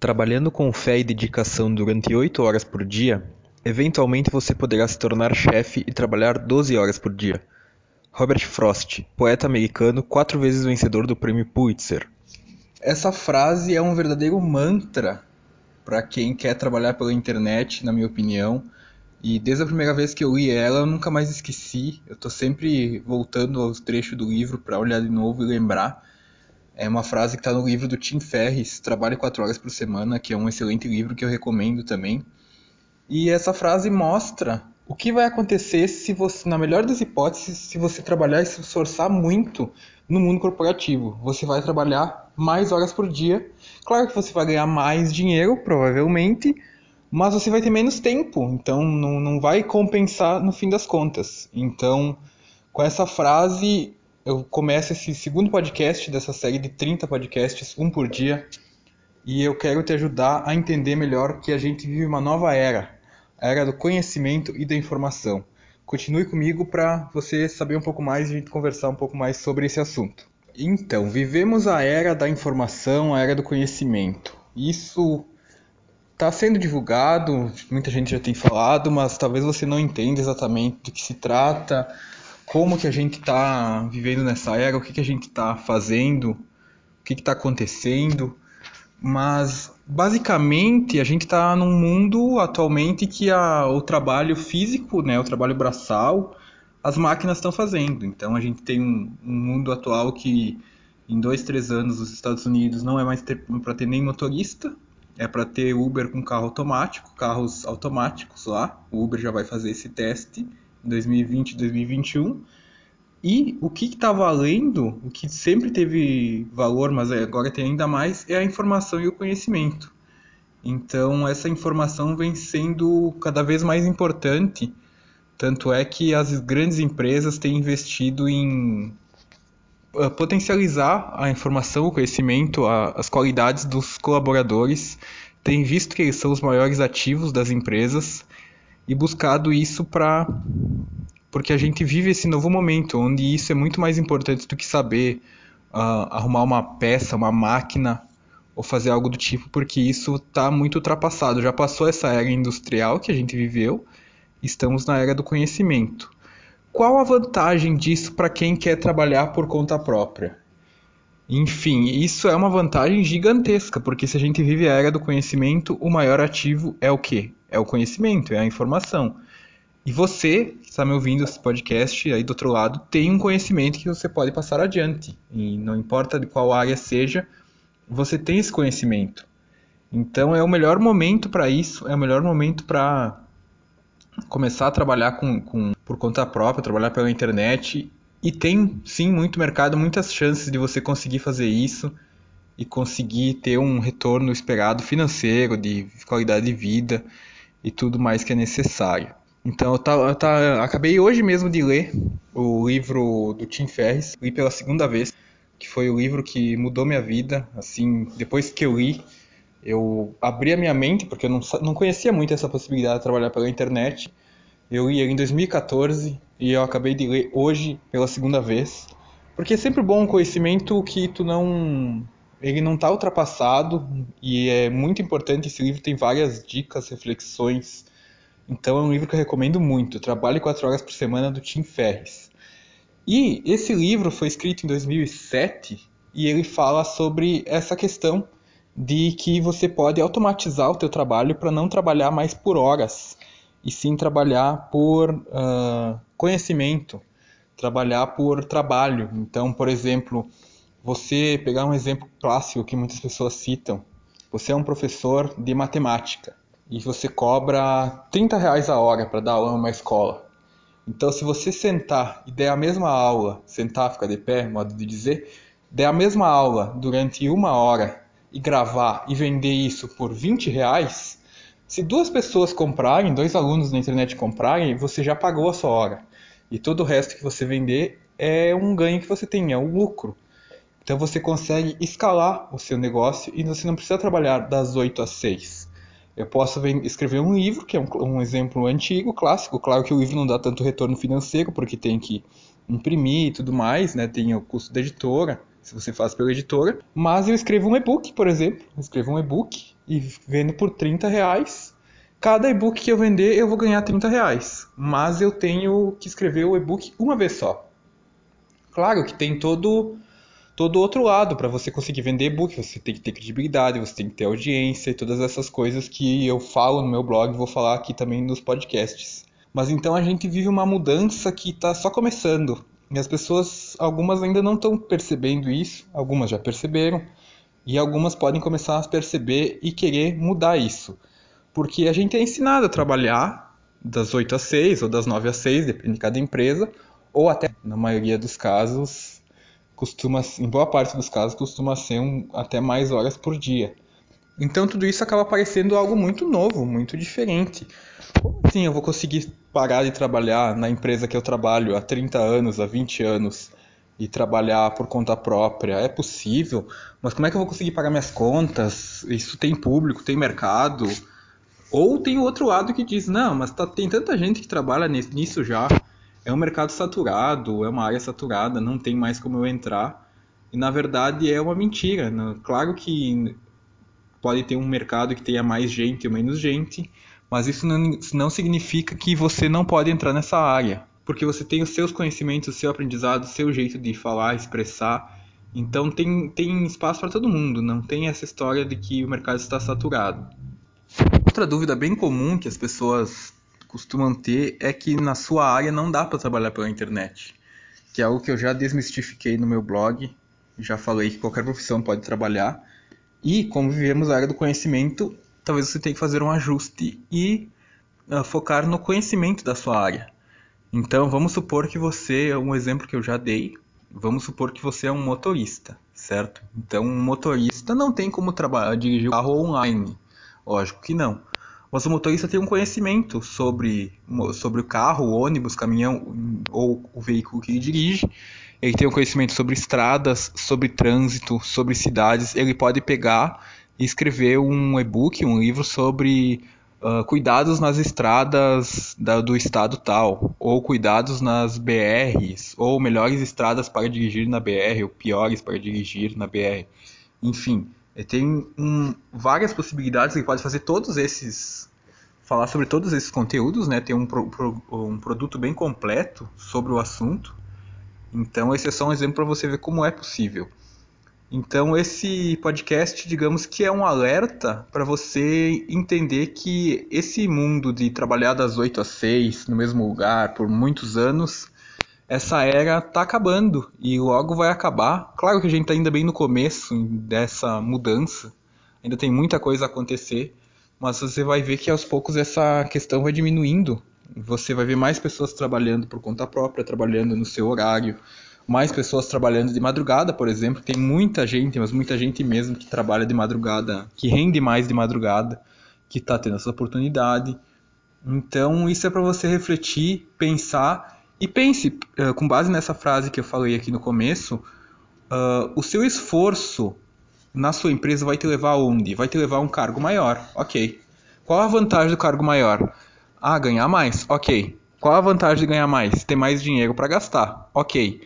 Trabalhando com fé e dedicação durante 8 horas por dia, eventualmente você poderá se tornar chefe e trabalhar 12 horas por dia. Robert Frost, poeta americano, quatro vezes vencedor do prêmio Pulitzer. Essa frase é um verdadeiro mantra para quem quer trabalhar pela internet, na minha opinião. E desde a primeira vez que eu li ela, eu nunca mais esqueci. Eu estou sempre voltando aos trechos do livro para olhar de novo e lembrar. É uma frase que está no livro do Tim Ferriss, Trabalhe 4 Horas por Semana, que é um excelente livro que eu recomendo também. E essa frase mostra o que vai acontecer se você, na melhor das hipóteses, se você trabalhar e se esforçar muito no mundo corporativo. Você vai trabalhar mais horas por dia. Claro que você vai ganhar mais dinheiro, provavelmente, mas você vai ter menos tempo, então não, não vai compensar no fim das contas. Então, com essa frase, eu começo esse segundo podcast dessa série de 30 podcasts, um por dia, e eu quero te ajudar a entender melhor que a gente vive uma nova era, a era do conhecimento e da informação. Continue comigo para você saber um pouco mais e a gente conversar um pouco mais sobre esse assunto. Então, vivemos a era da informação, a era do conhecimento. Isso está sendo divulgado, muita gente já tem falado, mas talvez você não entenda exatamente do que se trata, como que a gente está vivendo nessa era, o que, que a gente está fazendo, o que está acontecendo. Mas basicamente a gente está num mundo atualmente que a, o trabalho físico, né, o trabalho braçal, as máquinas estão fazendo. Então a gente tem um, um, mundo atual que em dois, três anos os Estados Unidos não é mais para ter nem motorista, é para ter Uber com carro automático, carros automáticos lá. O Uber já vai fazer esse teste 2020 2021. E o que está valendo, o que sempre teve valor, mas agora tem ainda mais, é a informação e o conhecimento. Então, essa informação vem sendo cada vez mais importante. Tanto é que as grandes empresas têm investido em uh, potencializar a informação, o conhecimento, a, as qualidades dos colaboradores, têm visto que eles são os maiores ativos das empresas e buscado isso para porque a gente vive esse novo momento onde isso é muito mais importante do que saber uh, arrumar uma peça, uma máquina ou fazer algo do tipo, porque isso está muito ultrapassado. Já passou essa era industrial que a gente viveu, estamos na era do conhecimento. Qual a vantagem disso para quem quer trabalhar por conta própria? Enfim, isso é uma vantagem gigantesca, porque se a gente vive a era do conhecimento, o maior ativo é o quê? É o conhecimento, é a informação. E você, que está me ouvindo esse podcast aí do outro lado, tem um conhecimento que você pode passar adiante. E não importa de qual área seja, você tem esse conhecimento. Então é o melhor momento para isso, é o melhor momento para começar a trabalhar com, com, por conta própria, trabalhar pela internet e tem sim muito mercado, muitas chances de você conseguir fazer isso e conseguir ter um retorno esperado financeiro, de qualidade de vida e tudo mais que é necessário. Então eu, tá, eu tá, acabei hoje mesmo de ler o livro do Tim Ferriss, li pela segunda vez, que foi o livro que mudou minha vida. Assim, depois que eu li, eu abri a minha mente, porque eu não, não conhecia muito essa possibilidade de trabalhar pela internet. Eu li em 2014 e eu acabei de ler hoje pela segunda vez. Porque é sempre bom um conhecimento que tu não ele não está ultrapassado e é muito importante. Esse livro tem várias dicas, reflexões. Então é um livro que eu recomendo muito. Trabalhe 4 horas por semana do Tim Ferriss. E esse livro foi escrito em 2007 e ele fala sobre essa questão de que você pode automatizar o teu trabalho para não trabalhar mais por horas e sim trabalhar por uh, conhecimento, trabalhar por trabalho. Então, por exemplo, você pegar um exemplo clássico que muitas pessoas citam, você é um professor de matemática e você cobra 30 reais a hora para dar aula numa escola. Então, se você sentar e der a mesma aula, sentar, ficar de pé, modo de dizer, der a mesma aula durante uma hora e gravar e vender isso por 20 reais, se duas pessoas comprarem, dois alunos na internet comprarem, você já pagou a sua hora. E todo o resto que você vender é um ganho que você tem, é um lucro. Então você consegue escalar o seu negócio e você não precisa trabalhar das 8 às 6. Eu posso escrever um livro, que é um, um exemplo antigo, clássico. Claro que o livro não dá tanto retorno financeiro, porque tem que imprimir e tudo mais, né? Tem o custo da editora, se você faz pela editora. Mas eu escrevo um e-book, por exemplo. Eu escrevo um e-book e vendo por 30 reais. Cada e-book que eu vender, eu vou ganhar 30 reais. Mas eu tenho que escrever o e-book uma vez só. Claro que tem todo todo outro lado para você conseguir vender e-book, você tem que ter credibilidade, você tem que ter audiência e todas essas coisas que eu falo no meu blog, vou falar aqui também nos podcasts. Mas então a gente vive uma mudança que está só começando. E as pessoas, algumas ainda não estão percebendo isso, algumas já perceberam, e algumas podem começar a perceber e querer mudar isso. Porque a gente é ensinado a trabalhar das 8 às 6 ou das 9 às 6, depende de cada empresa, ou até, na maioria dos casos, costuma, em boa parte dos casos, costuma ser um, até mais horas por dia. Então tudo isso acaba parecendo algo muito novo, muito diferente. Como assim eu vou conseguir parar de trabalhar na empresa que eu trabalho há 30 anos, há 20 anos, e trabalhar por conta própria? É possível? Mas como é que eu vou conseguir pagar minhas contas? Isso tem público, tem mercado? Ou tem outro lado que diz, não, mas tá, tem tanta gente que trabalha nisso já, é um mercado saturado, é uma área saturada, não tem mais como eu entrar. E na verdade é uma mentira. Né? Claro que pode ter um mercado que tenha mais gente ou menos gente, mas isso não, não significa que você não pode entrar nessa área, porque você tem os seus conhecimentos, o seu aprendizado, o seu jeito de falar, expressar. Então tem, tem espaço para todo mundo, não tem essa história de que o mercado está saturado. Outra dúvida bem comum que as pessoas costumam ter é que na sua área não dá para trabalhar pela internet, que é algo que eu já desmistifiquei no meu blog, já falei que qualquer profissão pode trabalhar, e como vivemos a área do conhecimento, talvez você tenha que fazer um ajuste e uh, focar no conhecimento da sua área. Então, vamos supor que você, é um exemplo que eu já dei, vamos supor que você é um motorista, certo? Então, um motorista não tem como trabalhar, dirigir o carro online. Lógico que não. Mas o motorista tem um conhecimento sobre, sobre o carro, o ônibus, caminhão ou o veículo que ele dirige. Ele tem um conhecimento sobre estradas, sobre trânsito, sobre cidades. Ele pode pegar e escrever um e-book, um livro sobre uh, cuidados nas estradas da, do estado tal, ou cuidados nas BRs, ou melhores estradas para dirigir na BR, ou piores para dirigir na BR. Enfim, ele tem um, várias possibilidades, ele pode fazer todos esses. falar sobre todos esses conteúdos, né? Tem um, pro, um produto bem completo sobre o assunto. Então, esse é só um exemplo para você ver como é possível. Então, esse podcast, digamos que é um alerta para você entender que esse mundo de trabalhar das 8 às 6 no mesmo lugar por muitos anos essa era está acabando e logo vai acabar. Claro que a gente está ainda bem no começo dessa mudança, ainda tem muita coisa a acontecer, mas você vai ver que aos poucos essa questão vai diminuindo. Você vai ver mais pessoas trabalhando por conta própria, trabalhando no seu horário, mais pessoas trabalhando de madrugada, por exemplo. Tem muita gente, mas muita gente mesmo que trabalha de madrugada, que rende mais de madrugada, que está tendo essa oportunidade. Então, isso é para você refletir, pensar e pense, uh, com base nessa frase que eu falei aqui no começo, uh, o seu esforço na sua empresa vai te levar aonde? Vai te levar a um cargo maior, ok. Qual a vantagem do cargo maior? Ah, ganhar mais, ok. Qual a vantagem de ganhar mais? Ter mais dinheiro para gastar, ok.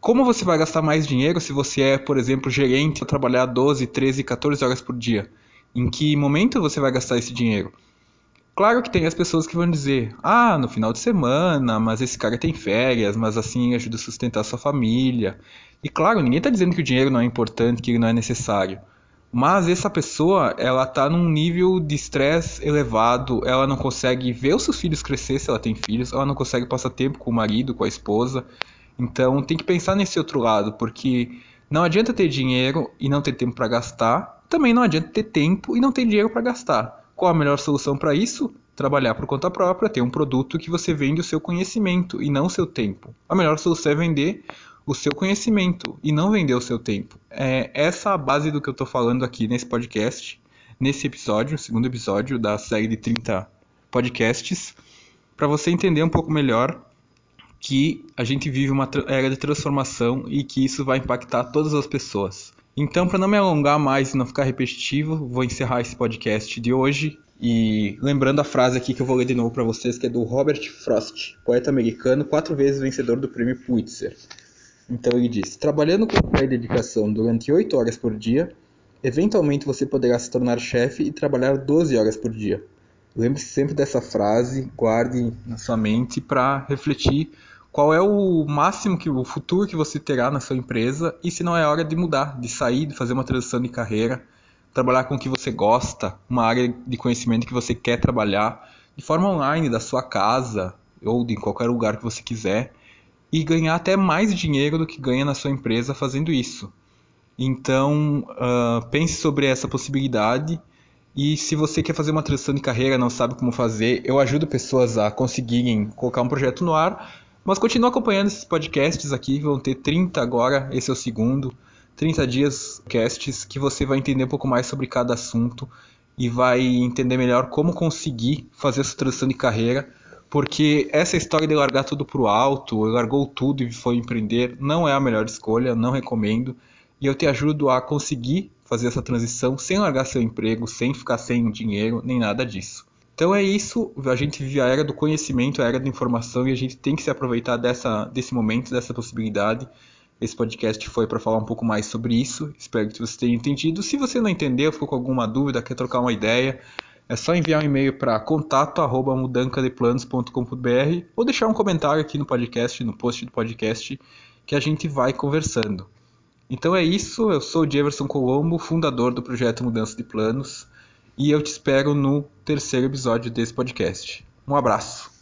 Como você vai gastar mais dinheiro se você é, por exemplo, gerente trabalhar 12, 13, 14 horas por dia? Em que momento você vai gastar esse dinheiro? Claro que tem as pessoas que vão dizer: ah, no final de semana, mas esse cara tem férias, mas assim ajuda a sustentar a sua família. E claro, ninguém está dizendo que o dinheiro não é importante, que ele não é necessário. Mas essa pessoa, ela está num nível de estresse elevado, ela não consegue ver os seus filhos crescer se ela tem filhos, ela não consegue passar tempo com o marido, com a esposa. Então tem que pensar nesse outro lado, porque não adianta ter dinheiro e não ter tempo para gastar, também não adianta ter tempo e não ter dinheiro para gastar. Qual a melhor solução para isso? Trabalhar por conta própria, ter um produto que você vende o seu conhecimento e não o seu tempo. A melhor solução é vender o seu conhecimento e não vender o seu tempo. É essa a base do que eu estou falando aqui nesse podcast, nesse episódio, segundo episódio da série de 30 podcasts, para você entender um pouco melhor que a gente vive uma era de transformação e que isso vai impactar todas as pessoas. Então, para não me alongar mais e não ficar repetitivo, vou encerrar esse podcast de hoje. E lembrando a frase aqui que eu vou ler de novo para vocês, que é do Robert Frost, poeta americano, quatro vezes vencedor do prêmio Pulitzer. Então ele diz: Trabalhando com fé e dedicação durante oito horas por dia, Eventualmente você poderá se tornar chefe e trabalhar 12 horas por dia. Lembre-se sempre dessa frase, guarde na sua mente para refletir qual é o máximo que o futuro que você terá na sua empresa e se não é hora de mudar, de sair, de fazer uma transição de carreira, trabalhar com o que você gosta, uma área de conhecimento que você quer trabalhar, de forma online da sua casa ou de qualquer lugar que você quiser e ganhar até mais dinheiro do que ganha na sua empresa fazendo isso. Então, uh, pense sobre essa possibilidade. E se você quer fazer uma transição de carreira, não sabe como fazer, eu ajudo pessoas a conseguirem colocar um projeto no ar. Mas continue acompanhando esses podcasts aqui, vão ter 30 agora, esse é o segundo. 30 dias casts que você vai entender um pouco mais sobre cada assunto e vai entender melhor como conseguir fazer essa transição de carreira, porque essa história de largar tudo pro alto, largou tudo e foi empreender, não é a melhor escolha, não recomendo e eu te ajudo a conseguir fazer essa transição sem largar seu emprego, sem ficar sem dinheiro, nem nada disso. Então é isso, a gente vive a era do conhecimento, a era da informação e a gente tem que se aproveitar dessa, desse momento, dessa possibilidade. Esse podcast foi para falar um pouco mais sobre isso. Espero que você tenha entendido. Se você não entendeu, ficou com alguma dúvida, quer trocar uma ideia, é só enviar um e-mail para contato@mudancadeplanos.com.br ou deixar um comentário aqui no podcast, no post do podcast, que a gente vai conversando. Então é isso, eu sou o Jefferson Colombo, fundador do projeto Mudança de Planos, e eu te espero no terceiro episódio desse podcast. Um abraço.